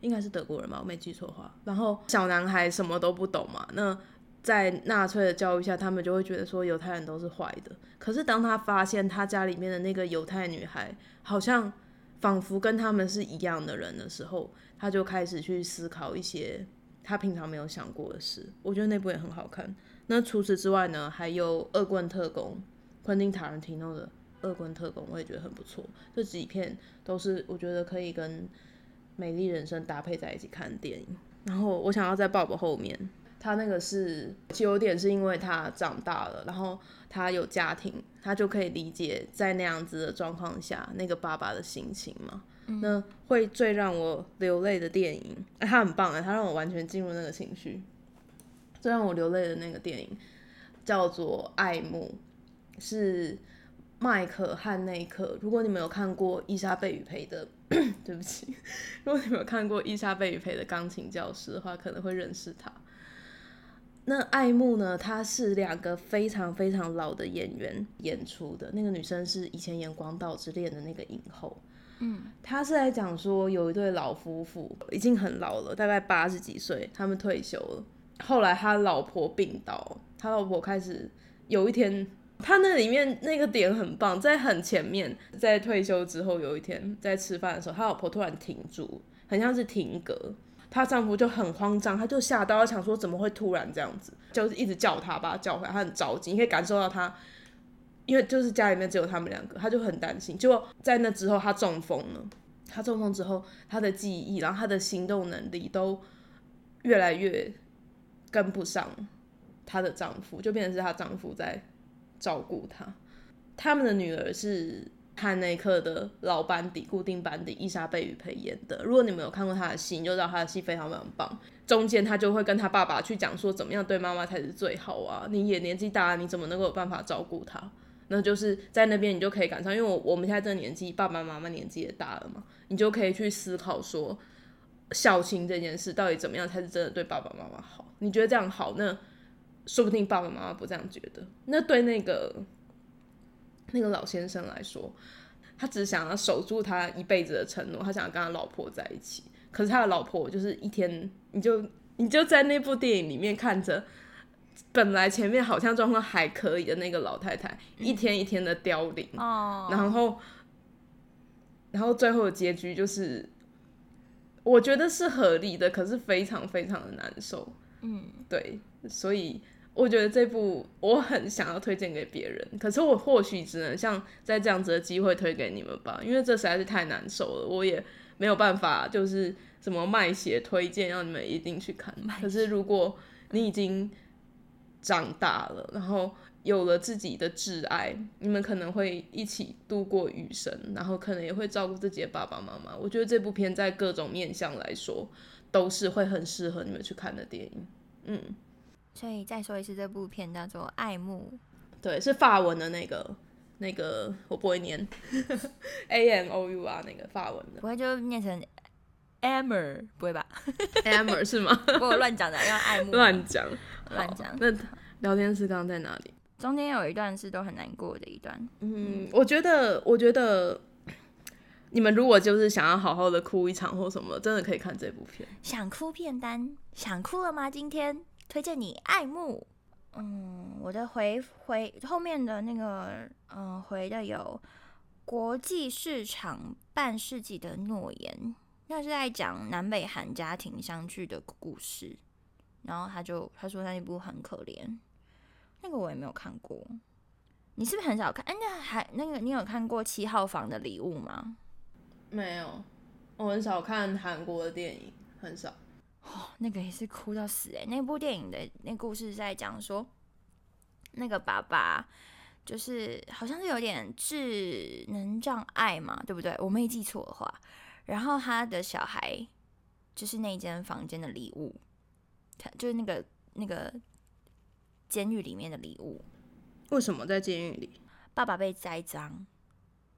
应该是德国人吧，我没记错话。然后小男孩什么都不懂嘛，那在纳粹的教育下，他们就会觉得说犹太人都是坏的。可是当他发现他家里面的那个犹太女孩好像仿佛跟他们是一样的人的时候，他就开始去思考一些他平常没有想过的事。我觉得那部也很好看。那除此之外呢，还有《恶棍特工》，昆汀塔伦提诺的《恶棍特工》，我也觉得很不错。这几片都是我觉得可以跟。美丽人生搭配在一起看的电影，然后我想要在 Bob 后面，他那个是有点是因为他长大了，然后他有家庭，他就可以理解在那样子的状况下那个爸爸的心情嘛。那会最让我流泪的电影，哎，他很棒哎，他让我完全进入那个情绪。最让我流泪的那个电影叫做《爱慕》，是麦克汉内克。如果你们有看过伊莎贝雨培的。对不起，如果你们有看过伊莎贝雨培的钢琴教师的话，可能会认识他。那爱慕呢？她是两个非常非常老的演员演出的。那个女生是以前演《广岛之恋》的那个影后。嗯，她是在讲说有一对老夫妇已经很老了，大概八十几岁，他们退休了。后来他老婆病倒，他老婆开始有一天。他那里面那个点很棒，在很前面，在退休之后有一天在吃饭的时候，他老婆突然停住，很像是停格，她丈夫就很慌张，他就吓到，他想说怎么会突然这样子，就是一直叫他把他叫回来，他很着急，你可以感受到他，因为就是家里面只有他们两个，他就很担心。结果在那之后他中风了，他中风之后他的记忆，然后他的行动能力都越来越跟不上她的丈夫，就变成是她丈夫在照顾他。他们的女儿是汉内克的老班底、固定班底伊莎贝雨培演的。如果你们有看过她的戏，你就知道她的戏非常非常棒。中间她就会跟她爸爸去讲说，怎么样对妈妈才是最好啊？你也年纪大了，你怎么能够有办法照顾她？那就是在那边你就可以赶上，因为我我们现在这个年纪，爸爸妈妈年纪也大了嘛，你就可以去思考说，孝亲这件事到底怎么样才是真的对爸爸妈妈好？你觉得这样好，那说不定爸爸妈妈不这样觉得。那对那个那个老先生来说，他只想要守住他一辈子的承诺，他想要跟他老婆在一起。可是他的老婆就是一天，你就你就在那部电影里面看着。本来前面好像状况还可以的那个老太太，一天一天的凋零，哦，然后，然后最后的结局就是，我觉得是合理的，可是非常非常的难受。嗯，对，所以我觉得这部我很想要推荐给别人，可是我或许只能像在这样子的机会推给你们吧，因为这实在是太难受了，我也没有办法就是什么卖血推荐让你们一定去看。可是如果你已经长大了，然后有了自己的挚爱，你们可能会一起度过余生，然后可能也会照顾自己的爸爸妈妈。我觉得这部片在各种面向来说，都是会很适合你们去看的电影。嗯，所以再说一次，这部片叫做《爱慕对，是法文的那个那个，我不会念 A M O U 啊，那个法文》，的不会就念成 Amber，不会吧？Amber 是吗？我乱讲的，要爱慕乱讲，好乱讲那聊天室刚刚在哪里？中间有一段是都很难过的一段，嗯，我觉得，我觉得你们如果就是想要好好的哭一场或什么，真的可以看这部片。想哭片单，想哭了吗？今天推荐你爱慕。嗯，我的回回后面的那个，嗯，回的有国际市场半世纪的诺言，那是在讲南北韩家庭相聚的故事。然后他就他说那一部很可怜，那个我也没有看过。你是不是很少看？哎，那还那个你有看过七号房的礼物吗？没有，我很少看韩国的电影，很少。那个也是哭到死哎、那部电影的那故事在讲说，那个爸爸就是好像是有点智能障碍嘛，对不对？我没记错的话，然后他的小孩就是那间房间的礼物，他就是那个那个监狱里面的礼物。为什么在监狱里？爸爸被栽赃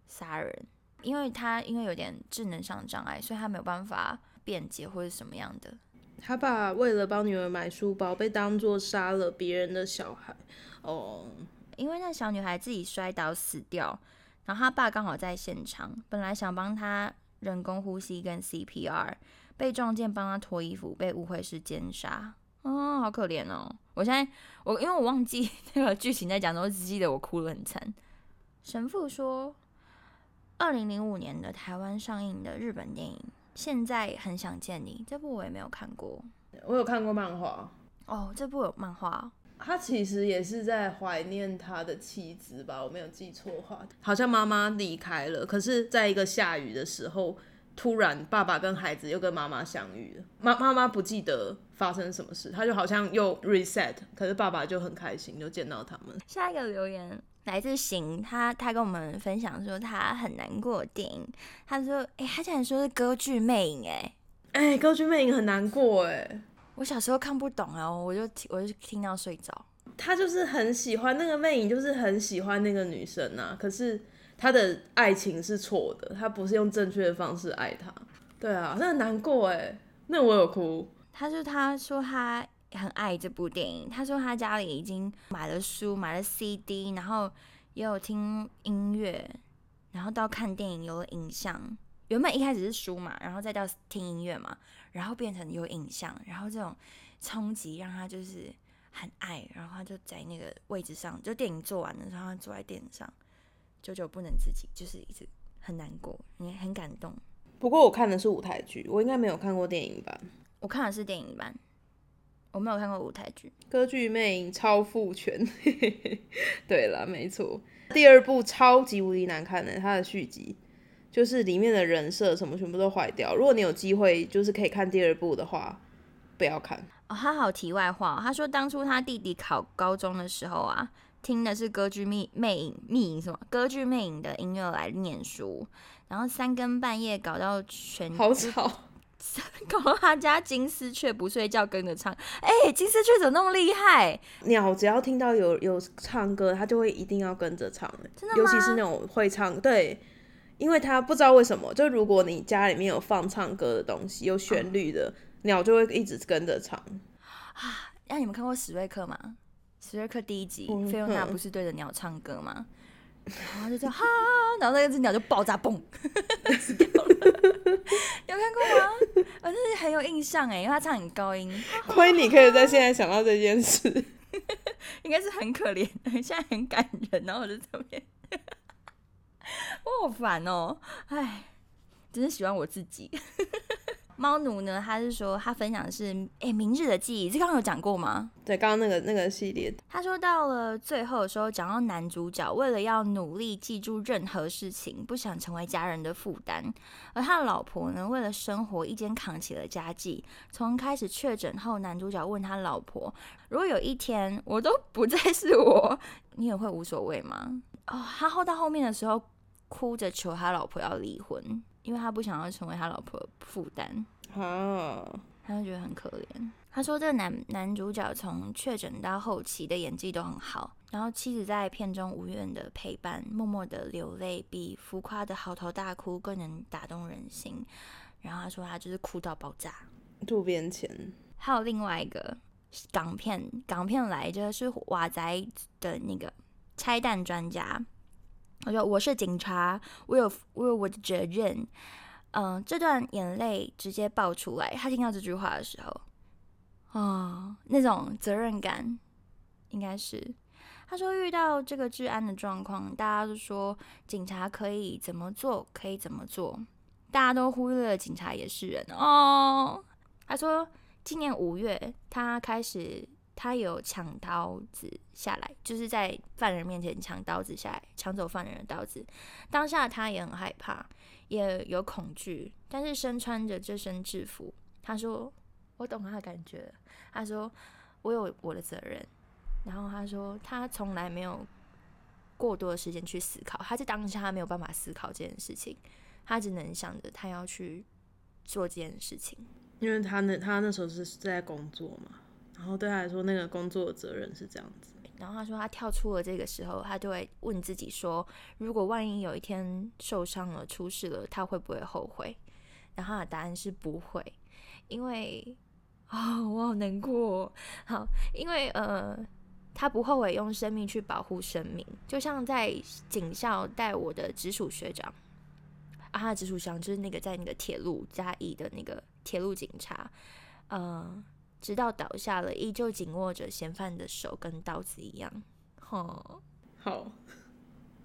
杀人，因为他因为有点智能上的障碍，所以他没有办法辩解或者什么样的。他爸为了帮女儿买书包，被当作杀了别人的小孩。哦，因为那小女孩自己摔倒死掉，然后他爸刚好在现场，本来想帮她人工呼吸跟 CPR，被撞见帮她脱衣服，被误会是奸杀，哦，好可怜哦！我现在我因为我忘记 那个剧情在讲什么，我只记得我哭得很惨。神父说，二零零五年的台湾上映的日本电影《现在很想见你》，这部我也没有看过。我有看过漫画，哦，这部有漫画？哦、他其实也是在怀念他的妻子吧，我没有记错的话，好像妈妈离开了，可是在一个下雨的时候，突然爸爸跟孩子又跟妈妈相遇了，妈妈妈不记得发生什么事，他就好像又 reset，可是爸爸就很开心，就见到他们。下一个留言来自行，他他跟我们分享说他很难过的电影，他说，哎、他竟然说是歌剧魅影，哎，哎、歌剧魅影很难过哎，我小时候看不懂啊，我就听我就听到睡着。他就是很喜欢那个魅影，就是很喜欢那个女生啊，可是他的爱情是错的，他不是用正确的方式爱她。对啊，那很难过哎，那我有哭。他就他说他很爱这部电影，他说他家里已经买了书，买了 CD，然后也有听音乐，然后到看电影有了影像。原本一开始是书嘛，然后再到听音乐嘛，然后变成有影像，然后这种冲击让他就是很爱，然后他就在那个位置上，就电影做完了，然后他坐在电影上，久久不能自己，就是一直很难过，也很感动。不过我看的是舞台剧，我应该没有看过电影版。我看的是电影版，我没有看过舞台剧。歌剧魅影超父权，对了，没错。第二部超级无敌难看的，它的续集就是里面的人设什么全部都坏掉。如果你有机会，就是可以看第二部的话，不要看。哦，他好题外话哦、他说当初他弟弟考高中的时候啊，听的是歌剧魅魅影魅影什么歌剧魅影的音乐来念书，然后三更半夜搞到全好吵，搞到他家金丝雀不睡觉跟着唱，哎、金丝雀怎么那么厉害？鸟只要听到有有唱歌，它就会一定要跟着唱、欸真的吗尤其是那种会唱，对，因为它不知道为什么，就如果你家里面有放唱歌的东西，有旋律的，鸟就会一直跟着唱啊。那、你们看过史瑞克吗？史瑞克第一集，嗯菲欧娜不是对着鸟唱歌吗？然后就叫哈，然后那只鸟就爆炸，嘣，死掉了。有看过吗？我真是很有印象哎，因为他唱很高音，亏你可以在现在想到这件事，应该是很可怜，现在很感人，然后我就在那边，我好烦哦，哎，真是喜欢我自己。猫奴呢，他是说他分享的是哎、明日的记忆，这刚刚有讲过吗？对，刚刚那个那个系列，他说到了最后的时候，讲到男主角为了要努力记住任何事情，不想成为家人的负担，而他的老婆呢，为了生活一肩扛起了家计。从开始确诊后，男主角问他老婆：“如果有一天我都不再是我，你也会无所谓吗？”哦，他后到后面的时候，哭着求他老婆要离婚，因为他不想要成为他老婆的负担。啊，他就觉得很可怜。他说，这个男男主角从确诊到后期的演技都很好，然后妻子在片中无怨的陪伴，默默的流泪，比浮夸的嚎啕大哭更能打动人心。然后他说，他就是哭到爆炸。渡边谦，还有另外一个港片，港片来着是瓦仔的那个拆弹专家。我说我是警察，我有我有我的责任。嗯、这段眼泪直接爆出来。他听到这句话的时候，哦，那种责任感，应该是他说遇到这个治安的状况，大家都说警察可以怎么做，可以怎么做，大家都忽略了警察也是人哦。他说，今年五月，他开始，他有抢刀子下来，就是在犯人面前抢刀子下来，抢走犯人的刀子。当下他也很害怕，也有恐惧，但是身穿着这身制服，他说：“我懂他的感觉。”他说：“我有我的责任。”然后他说：“他从来没有过多的时间去思考，他在当下他没有办法思考这件事情，他只能想着他要去做这件事情。”因为他那他那时候是在工作嘛，然后对他来说，那个工作的责任是这样子。然后他说，他跳出了这个时候，他就会问自己说：如果万一有一天受伤了、出事了，他会不会后悔？然后他的答案是不会，因为啊、我好难过。好，因为呃，他不后悔用生命去保护生命，就像在警校带我的直属学长啊，他直属学长就是那个在那个铁路嘉义的那个铁路警察，呃。直到倒下了，依旧紧握着嫌犯的手，跟刀子一样。吼，好，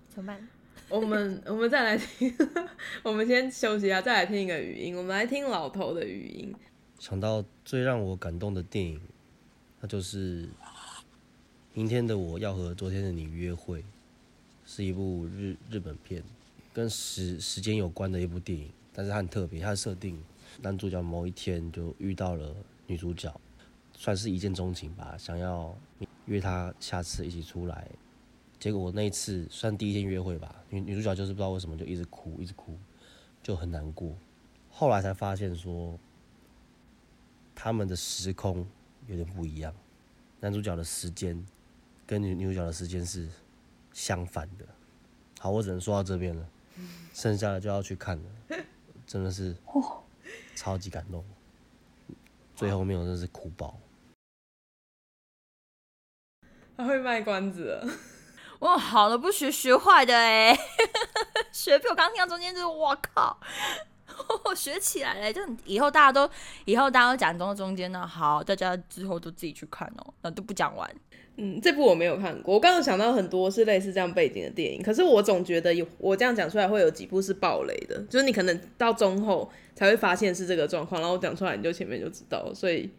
怎么办？我们我们再来听，我们先休息一下，再来听一个语音。我们来听老头的语音。想到最让我感动的电影，那就是《明天的我要和昨天的你约会》，是一部日日本片，跟时时间有关的一部电影。但是它很特别，它的设定，男主角某一天就遇到了女主角，算是一见钟情吧，想要约她下次一起出来。结果那一次算第一天约会吧，女女主角就是不知道为什么就一直哭，一直哭，就很难过。后来才发现说，他们的时空有点不一样，男主角的时间跟女女主角的时间是相反的。好，我只能说到这边了，剩下的就要去看了，真的是超级感动，最后面我真是哭爆。他会卖关子 了，哇好了不学，学坏的哎、学屁！我刚听到中间就是我靠，我学起来了，就以后大家都以后大家都讲中中间呢，好，大家之后都自己去看哦，那都不讲完。嗯，这部我没有看过。我刚刚想到很多是类似这样背景的电影，可是我总觉得有我这样讲出来会有几部是暴雷的，就是你可能到中后才会发现是这个状况，然后我讲出来你就前面就知道了，所以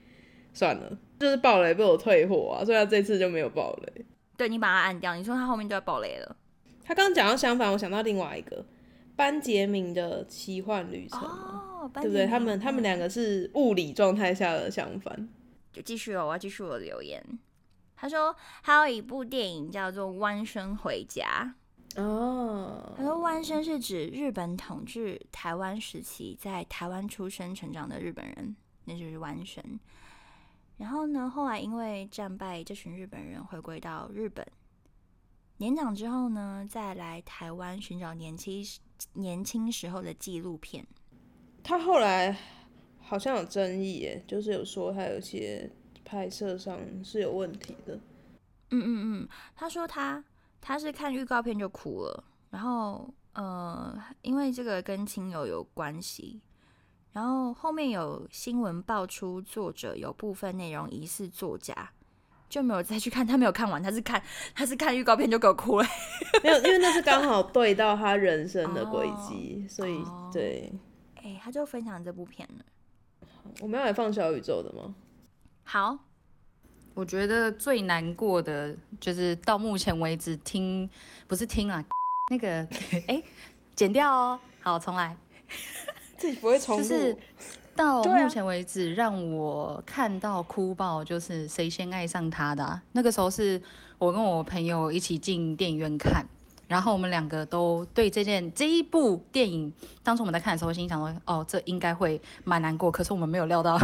算了，就是暴雷被我退货啊，所以他这次就没有暴雷。对你把它按掉，你说他后面就要暴雷了。他刚刚讲到相反，我想到另外一个班杰明的奇幻旅程嘛，哦，对不对？他们他们两个是物理状态下的相反。就继续了，我要继续我的留言。他说还有一部电影叫做《弯身回家》。哦，他说弯身是指日本统治台湾时期在台湾出生成长的日本人，那就是弯身。然后呢，后来因为战败，这群日本人回归到日本。年长之后呢，再来台湾寻找年轻年轻时候的纪录片。他后来好像有争议耶，就是有说他有些拍摄上是有问题的。嗯嗯嗯，他说他他是看预告片就哭了，然后呃，因为这个跟亲友有关系，然后后面有新闻爆出作者有部分内容疑似作假，就没有再去看，他没有看完，他是看他是看预告片就给我哭了。没有，因为那是刚好对到他人生的轨迹，所以哦对。哎、他就分享这部片了。我们要来放小宇宙的吗？好，我觉得最难过的就是到目前为止听不是听啊，那个哎、剪掉哦，好重来，自己不会重复。就是到目前为止让我看到哭爆，就是谁先爱上他的啊、那个时候是我跟我朋友一起进电影院看。然后我们两个都对这件这一部电影，当初我们在看的时候，心想说，哦，这应该会蛮难过。可是我们没有料到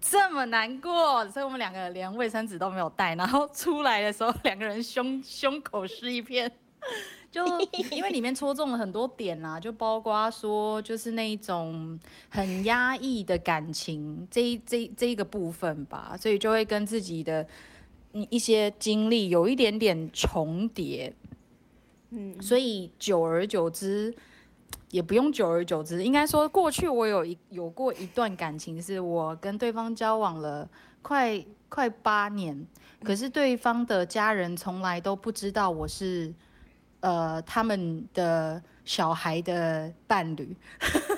这么难过，所以我们两个连卫生纸都没有带。然后出来的时候，两个人胸胸口是一片，就因为里面戳中了很多点啦、就包括说，就是那一种很压抑的感情这一这这一个部分吧，所以就会跟自己的嗯一些经历有一点点重叠。所以久而久之，也不用久而久之，应该说过去我有一有过一段感情，是我跟对方交往了快快八年，可是对方的家人从来都不知道我是呃他们的小孩的伴侣，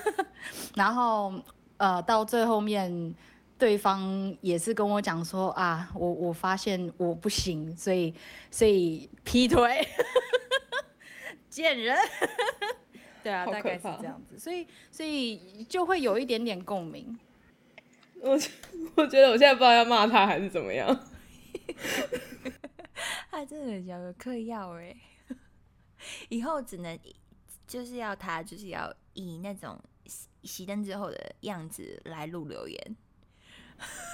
然后呃到最后面。对方也是跟我讲说啊，我我发现我不行，所以所以劈腿，贱人。对啊，大概是这样子，所以所以就会有一点点共鸣。我我觉得我现在不知道要骂他还是怎么样。他真的有嗑药哎，以后只能就是要他就是要以那种熄熄灯之后的样子来录留言。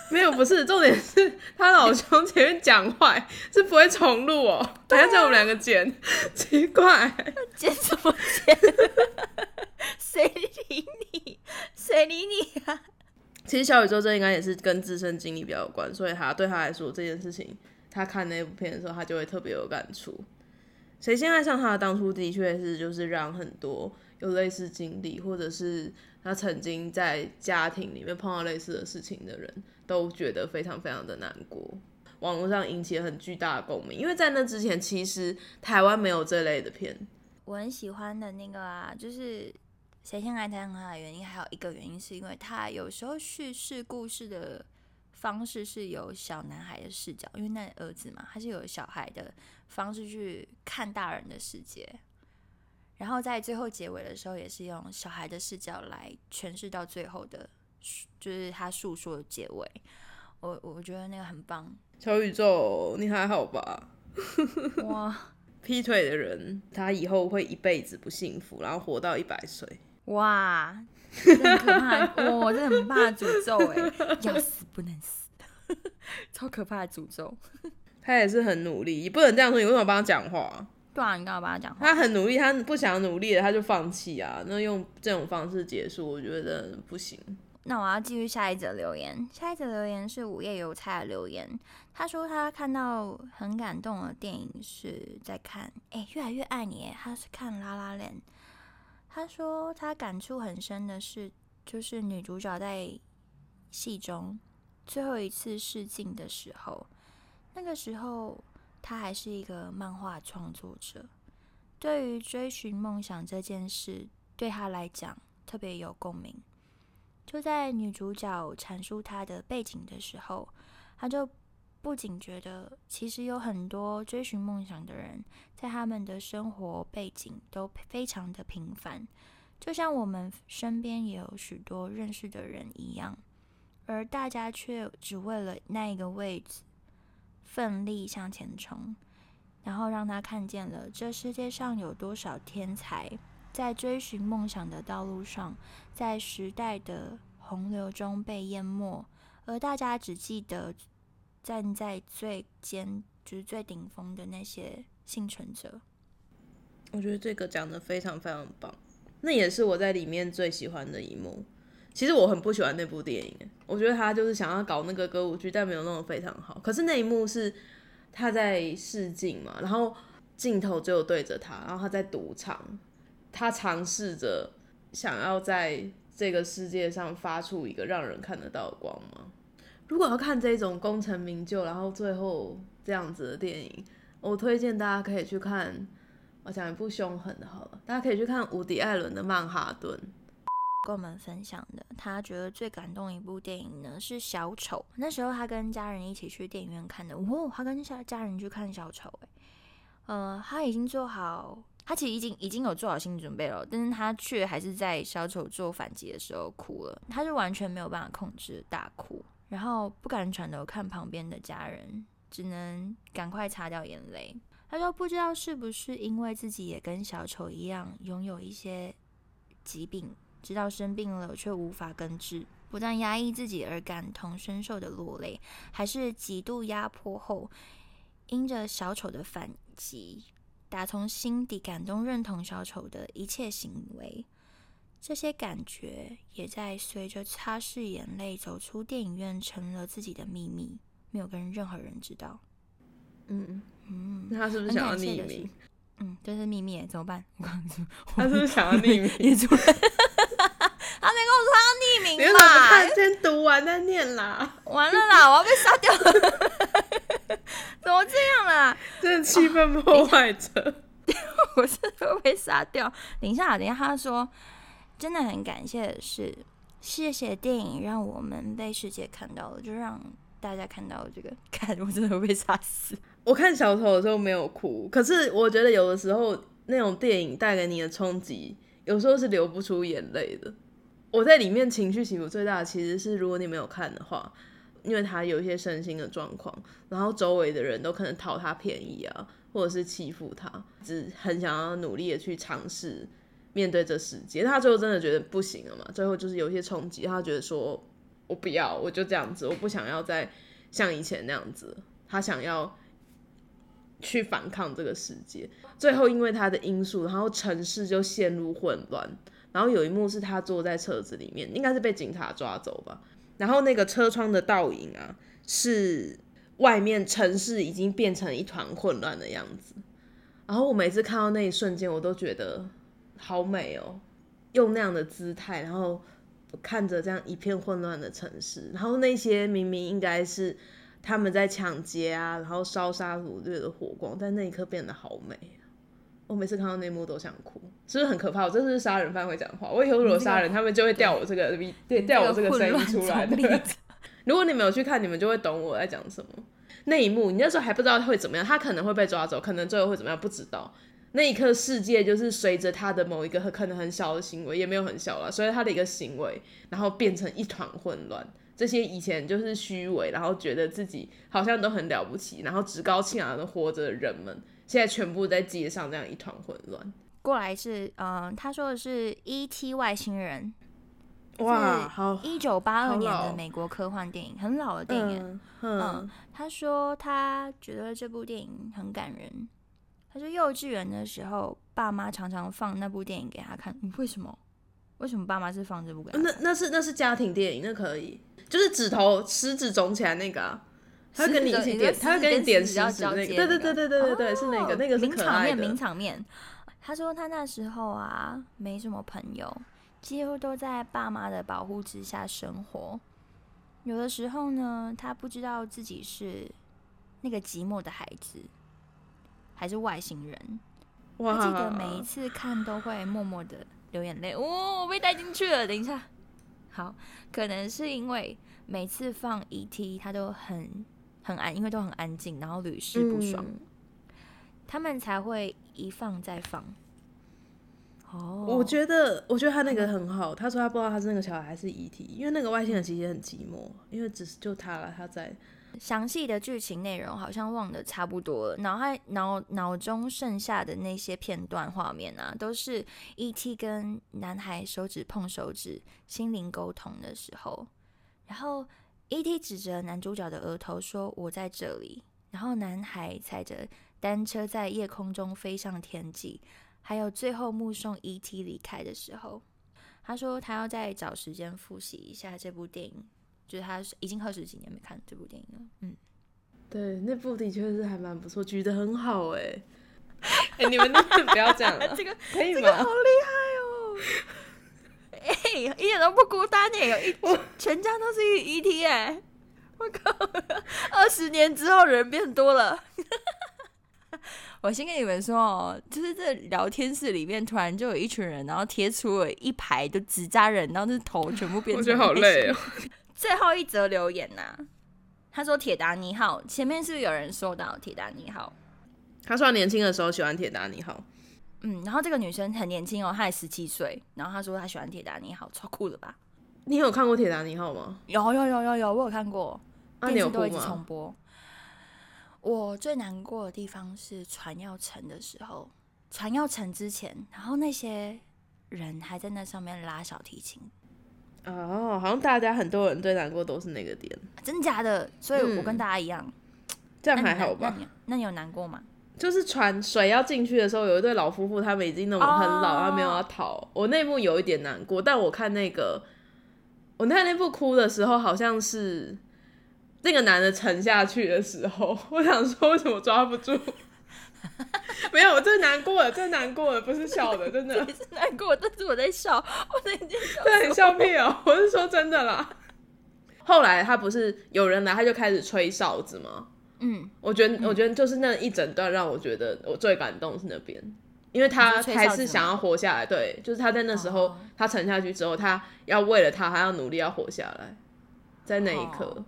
没有，不是重点是他老兄前面讲坏是不会重录哦，等下叫我们两个剪，奇怪。剪什么剪？谁理你？谁理你啊？其实小宇宙这应该也是跟自身经历比较有关，所以他对他来说这件事情，他看那部片的时候，他就会特别有感触。谁先爱上他当初的确是就是让很多有类似经历，或者是他曾经在家庭里面碰到类似的事情的人，都觉得非常非常的难过。网络上引起了很巨大的共鸣，因为在那之前，其实台湾没有这类的片。我很喜欢的那个啊，就是谁先爱上他的原因，还有一个原因是因为他有时候叙事故事的方式是有小男孩的视角，因为那儿子嘛，他是有小孩的方式去看大人的世界，然后在最后结尾的时候，也是用小孩的视角来诠释到最后的，就是他诉说的结尾。我我觉得那个很棒，小宇宙，你还好吧？哇 劈腿的人，他以后会一辈子不幸福，然后活到一百岁。哇，这很可怕，哇真的很怕诅咒哎，要死不能死，超可怕的诅咒。他也是很努力，你不能这样说。你为什么帮他讲话？对啊，你干嘛帮他讲话？他很努力，他不想努力了，他就放弃啊。那用这种方式结束，我觉得不行。那我要继续下一则留言。下一则留言是午夜邮差的留言，他说他看到很感动的电影是在看，哎、越来越爱你耶，他是看《拉拉链》。他说他感触很深的是，就是女主角在戏中最后一次试镜的时候，那个时候他还是一个漫画创作者，对于追寻梦想这件事，对他来讲特别有共鸣。就在女主角阐述她的背景的时候，他就不仅觉得其实有很多追寻梦想的人，在他们的生活背景都非常的平凡，就像我们身边也有许多认识的人一样，而大家却只为了那一个位置奋力向前冲，然后让他看见了这世界上有多少天才在追寻梦想的道路上，在时代的洪流中被淹没，而大家只记得站在最尖，就是最顶峰的那些幸存者。我觉得这个讲的非常非常棒，那也是我在里面最喜欢的一幕。其实我很不喜欢那部电影，我觉得他就是想要搞那个歌舞剧，但没有弄得非常好。可是那一幕是他在试镜嘛，然后镜头只有对着他，然后他在赌场，他尝试着想要在这个世界上发出一个让人看得到的光芒。如果要看这种功成名就，然后最后这样子的电影，我推荐大家可以去看。我讲一部凶狠的，好了，大家可以去看伍迪·艾伦的《曼哈顿》。跟我们分享的，他觉得最感动一部电影呢是《小丑》。那时候他跟家人一起去电影院看的，哦，他跟家家人去看《小丑》哎，呃，他已经做好，他其实已经已经有做好心理准备了，但是他却还是在小丑做反击的时候哭了，他是完全没有办法控制大哭，然后不敢转头看旁边的家人，只能赶快擦掉眼泪。他说：“不知道是不是因为自己也跟小丑一样拥有一些疾病，知道生病了却无法根治，不但压抑自己而感同身受的落泪，还是极度压迫后，因着小丑的反击，打从心底感动认同小丑的一切行为。这些感觉也在随着擦拭眼泪走出电影院，成了自己的秘密，没有跟任何人知道。”嗯。嗯，那他是不是想要匿名？嗯，这是秘密，怎么办？他是不是想要匿 名？名你吧？看先读完再念啦。完了啦，我要被杀掉了！怎么这样啦？真的气氛破坏者，我是会被杀掉。等一下，等一下，他说真的很感谢的是，谢谢电影让我们被世界看到了，就让大家看到这个。看，我真的会被杀死。我看小丑的时候没有哭，可是我觉得有的时候那种电影带给你的冲击，有时候是流不出眼泪的。我在里面情绪起伏最大的其实是，如果你没有看的话，因为他有一些身心的状况，然后周围的人都可能讨他便宜啊，或者是欺负他，只很想要努力的去尝试面对这世界。他最后真的觉得不行了嘛？最后就是有一些冲击，他觉得说我不要，我就这样子，我不想要再像以前那样子。他想要。去反抗这个世界，最后因为他的因素，然后城市就陷入混乱。然后有一幕是他坐在车子里面，应该是被警察抓走吧。然后那个车窗的倒影啊，是外面城市已经变成一团混乱的样子。然后我每次看到那一瞬间，我都觉得好美哦，用那样的姿态，然后看着这样一片混乱的城市，然后那些明明应该是。他们在抢劫啊，然后烧杀掳掠的火光，在那一刻变得好美。我每次看到那幕都想哭，是不是很可怕？我这是杀人犯会讲话。我以后如果杀人，他们就会调我这个，对，调我这个声音出来的。如果你没有去看，你们就会懂我在讲什么。那一幕，你那时候还不知道会怎么样，他可能会被抓走，可能最后会怎么样，不知道。那一刻，世界就是随着他的某一个可能很小的行为，也没有很小了，随着他的一个行为，然后变成一团混乱。这些以前就是虚伪，然后觉得自己好像都很了不起，然后趾高气昂的活着的人们，现在全部在街上这样一团混乱。过来是，嗯，他说的是《E.T. 外星人》，哇，好，一九八二年的美国科幻电影，很老的电影。嗯，他说他觉得这部电影很感人。他说幼稚园的时候，爸妈常常放那部电影给他看。为什么？为什么爸妈是放这部？那那是那是家庭电影，那可以。就是指头食指肿起来那个，他会跟你一起点，他会跟你点食指那个，对对对对对对对，是那个那个是名场面名场面。他说他那时候啊没什么朋友，几乎都在爸妈的保护之下生活。有的时候呢，他不知道自己是那个寂寞的孩子，还是外星人。我记得每一次看都会默默的流眼泪。哦，我被带进去了，等一下。好，可能是因为每次放 ET，他都很很安，因为都很安静，然后屡试不爽，他们才会一放再放。哦，我觉得，我觉得他那个很好。他说他不知道他是那个小孩还是遗体，因为那个外星人其实也很寂寞，因为只是就他了，他在。详细的剧情内容好像忘得差不多了，脑海脑脑中剩下的那些片段画面啊，都是 E.T. 跟男孩手指碰手指、心灵沟通的时候，然后 E.T. 指着男主角的额头说：“我在这里。”然后男孩踩着单车在夜空中飞上天际，还有最后目送 E.T. 离开的时候，他说他要再找时间复习一下这部电影。就是他已经二十几年没看这部电影了，嗯，对，那部的确是还蛮不错，举得很好哎，哎，你们不要这样了，这个可以吗？好厉害哦，哎，一点都不孤单哎，有一 全家都是 ET 哎，我靠，二十年之后人变多了，我先跟你们说哦，就是这聊天室里面突然就有一群人，然后贴出了一排就纸扎人，然后是头全部变，我觉得好累哦。最后一则留言呐，他说铁达尼号前面是不是有人说到铁达尼号？他说他年轻的时候喜欢铁达尼号，嗯，然后这个女生很年轻哦，她才十七岁，然后她说她喜欢铁达尼号，超酷的吧？你有看过铁达尼号吗？有有有有有，我有看过，电视都一直重播。我最难过的地方是船要沉的时候，船要沉之前，然后那些人还在那上面拉小提琴。哦，好像大家很多人最难过都是那个点，真假的？所以我跟大家一样，这样还好吧？那你有难过吗？就是船水要进去的时候，有一对老夫妇，他们已经那种很老，他没有要逃。我那幕有一点难过，但我看那个，我看那部哭的时候，好像是那个男的沉下去的时候，我想说为什么抓不住？没有，我最难过了，最难过了不是笑的，真的是难过，但是我在笑，我在笑，对，你笑屁哦，我是说真的啦。后来他不是有人来，他就开始吹哨子吗？嗯，我觉得，我觉得就是那一整段让我觉得我最感动是那边，因为他还是想要活下来，对，就是他在那时候他沉下去之后，他要为了他，还要努力要活下来，在那一刻。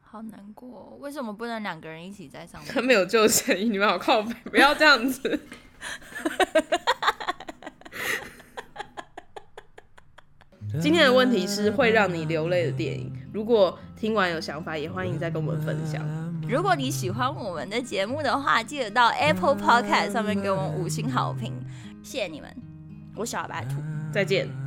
好难过，为什么不能两个人一起在上面？他 没有救生衣，你们好靠背，不要这样子。今天的问题是会让你流泪的电影，如果听完有想法，也欢迎再跟我们分享。如果你喜欢我们的节目的话，记得到 Apple Podcast 上面给我们五星好评，谢谢你们。我小白兔，再见。